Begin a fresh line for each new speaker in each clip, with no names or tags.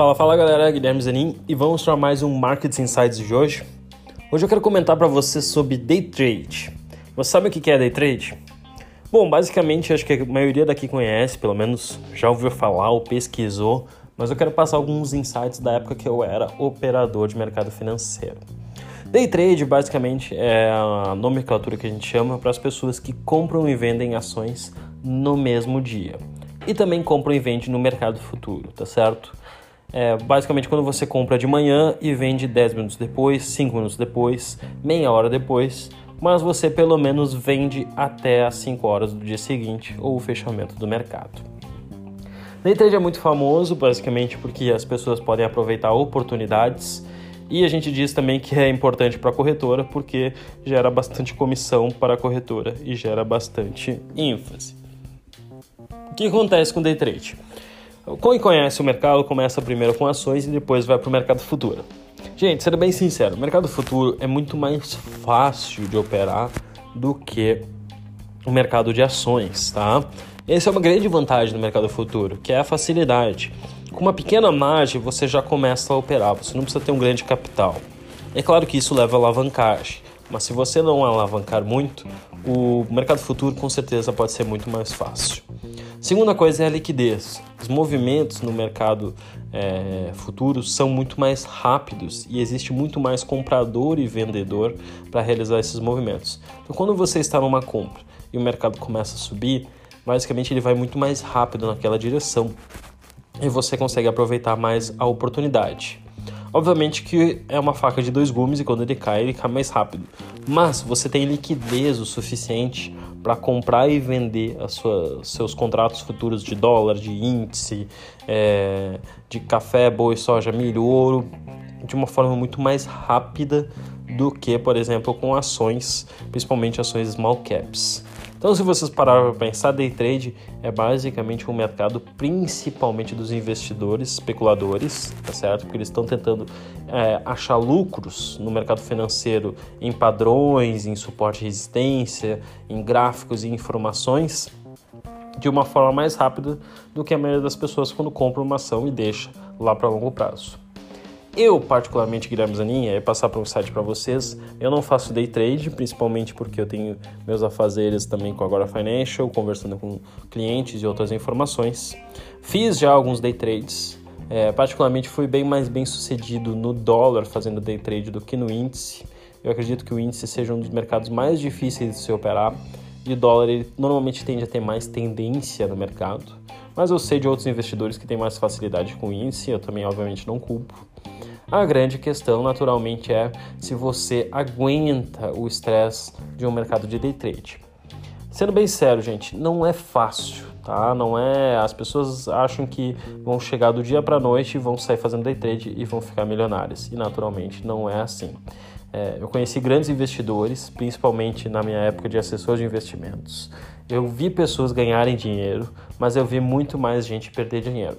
Fala, fala galera, Guilherme Zanin e vamos para mais um Market Insights de hoje. Hoje eu quero comentar para você sobre day trade. Você sabe o que é day trade? Bom, basicamente acho que a maioria daqui conhece, pelo menos já ouviu falar ou pesquisou, mas eu quero passar alguns insights da época que eu era operador de mercado financeiro. Day trade basicamente é a nomenclatura que a gente chama para as pessoas que compram e vendem ações no mesmo dia. E também compram e vendem no mercado futuro, tá certo? É basicamente quando você compra de manhã e vende 10 minutos depois, 5 minutos depois, meia hora depois, mas você pelo menos vende até as 5 horas do dia seguinte ou o fechamento do mercado. Day trade é muito famoso basicamente porque as pessoas podem aproveitar oportunidades e a gente diz também que é importante para a corretora porque gera bastante comissão para a corretora e gera bastante ênfase. O que acontece com day trade? Quem conhece o mercado começa primeiro com ações e depois vai para o mercado futuro. Gente, sendo bem sincero, o mercado futuro é muito mais fácil de operar do que o mercado de ações, tá? Essa é uma grande vantagem do mercado futuro, que é a facilidade. Com uma pequena margem você já começa a operar, você não precisa ter um grande capital. É claro que isso leva a alavancagem, mas se você não alavancar muito, o mercado futuro com certeza pode ser muito mais fácil. Segunda coisa é a liquidez. Os movimentos no mercado é, futuro são muito mais rápidos e existe muito mais comprador e vendedor para realizar esses movimentos. Então, quando você está numa compra e o mercado começa a subir, basicamente ele vai muito mais rápido naquela direção e você consegue aproveitar mais a oportunidade. Obviamente que é uma faca de dois gumes e quando ele cai, ele cai mais rápido. Mas você tem liquidez o suficiente para comprar e vender as suas, seus contratos futuros de dólar, de índice, é, de café, boi, soja, milho, ouro, de uma forma muito mais rápida do que, por exemplo, com ações, principalmente ações small caps. Então, se vocês pararem para pensar, day trade é basicamente um mercado principalmente dos investidores, especuladores, tá certo? Porque eles estão tentando é, achar lucros no mercado financeiro em padrões, em suporte e resistência, em gráficos e informações de uma forma mais rápida do que a maioria das pessoas quando compra uma ação e deixa lá para longo prazo. Eu, particularmente, Guilherme Zanin, é passar para um site para vocês. Eu não faço day trade, principalmente porque eu tenho meus afazeres também com Agora Financial, conversando com clientes e outras informações. Fiz já alguns day trades. É, particularmente fui bem mais bem sucedido no dólar fazendo day trade do que no índice. Eu acredito que o índice seja um dos mercados mais difíceis de se operar e o dólar ele normalmente tende a ter mais tendência no mercado. Mas eu sei de outros investidores que têm mais facilidade com o índice, eu também obviamente não culpo. A grande questão, naturalmente, é se você aguenta o estresse de um mercado de day trade. Sendo bem sério, gente, não é fácil, tá? Não é. As pessoas acham que vão chegar do dia para noite, vão sair fazendo day trade e vão ficar milionários. E naturalmente não é assim. É, eu conheci grandes investidores, principalmente na minha época de assessor de investimentos. Eu vi pessoas ganharem dinheiro, mas eu vi muito mais gente perder dinheiro.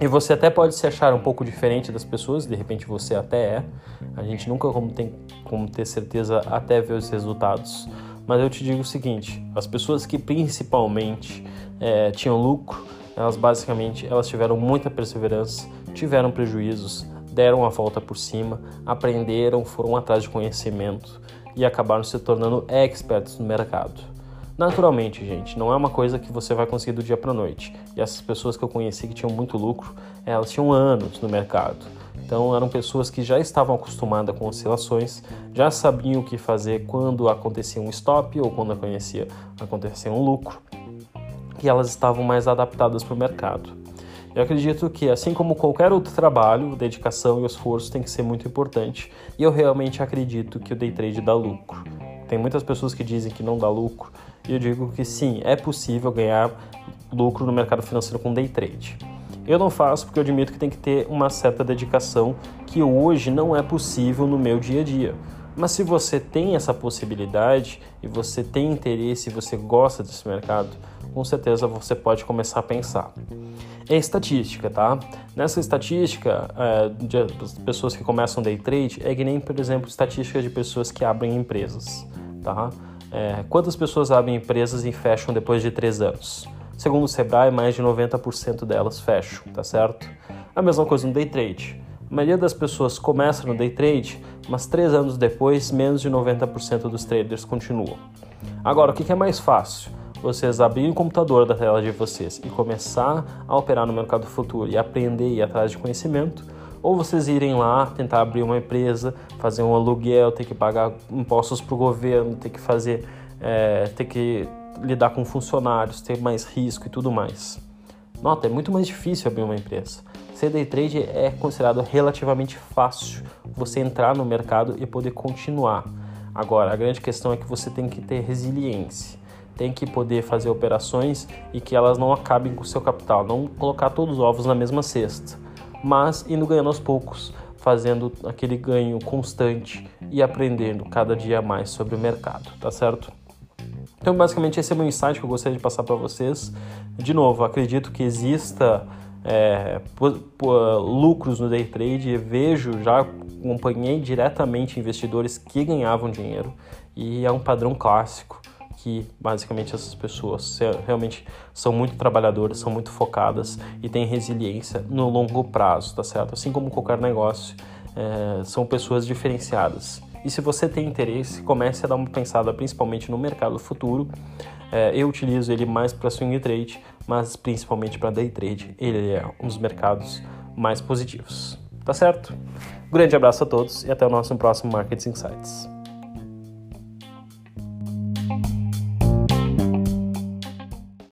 E você até pode se achar um pouco diferente das pessoas, de repente você até é. A gente nunca como tem como ter certeza até ver os resultados. Mas eu te digo o seguinte: as pessoas que principalmente é, tinham lucro, elas basicamente elas tiveram muita perseverança, tiveram prejuízos, deram a volta por cima, aprenderam, foram atrás de conhecimento e acabaram se tornando experts no mercado. Naturalmente, gente, não é uma coisa que você vai conseguir do dia para noite. E essas pessoas que eu conheci que tinham muito lucro, elas tinham anos no mercado. Então eram pessoas que já estavam acostumadas com oscilações, já sabiam o que fazer quando acontecia um stop ou quando acontecia, acontecia um lucro, e elas estavam mais adaptadas para o mercado. Eu acredito que, assim como qualquer outro trabalho, dedicação e esforço tem que ser muito importante, e eu realmente acredito que o day trade dá lucro. Tem muitas pessoas que dizem que não dá lucro, e eu digo que sim, é possível ganhar lucro no mercado financeiro com day trade. Eu não faço porque eu admito que tem que ter uma certa dedicação que hoje não é possível no meu dia a dia. Mas se você tem essa possibilidade e você tem interesse e você gosta desse mercado, com certeza você pode começar a pensar. É estatística, tá? Nessa estatística é, de pessoas que começam day trade, é que nem, por exemplo, estatística de pessoas que abrem empresas, tá? É, quantas pessoas abrem empresas e fecham depois de três anos? Segundo o Sebrae, mais de 90% delas fecham, tá certo? A mesma coisa no day trade. A maioria das pessoas começa no day trade, mas três anos depois, menos de 90% dos traders continuam. Agora, o que é mais fácil? Vocês abrirem o computador da tela de vocês e começar a operar no mercado futuro e aprender e ir atrás de conhecimento, ou vocês irem lá tentar abrir uma empresa, fazer um aluguel, ter que pagar impostos para o governo, ter que fazer, é, ter que lidar com funcionários, ter mais risco e tudo mais. Nota, é muito mais difícil abrir uma empresa. Ser day trade é considerado relativamente fácil você entrar no mercado e poder continuar. Agora, a grande questão é que você tem que ter resiliência, tem que poder fazer operações e que elas não acabem com o seu capital, não colocar todos os ovos na mesma cesta, mas indo ganhando aos poucos, fazendo aquele ganho constante e aprendendo cada dia mais sobre o mercado, tá certo? Então, basicamente, esse é o meu insight que eu gostaria de passar para vocês. De novo, acredito que exista é, lucros no day trade, vejo, já acompanhei diretamente investidores que ganhavam dinheiro e é um padrão clássico que basicamente essas pessoas realmente são muito trabalhadoras, são muito focadas e têm resiliência no longo prazo, tá certo? Assim como qualquer negócio, é, são pessoas diferenciadas. E se você tem interesse, comece a dar uma pensada principalmente no mercado futuro. É, eu utilizo ele mais para swing trade, mas principalmente para day trade. Ele é um dos mercados mais positivos. Tá certo? grande abraço a todos e até o nosso próximo Markets Insights.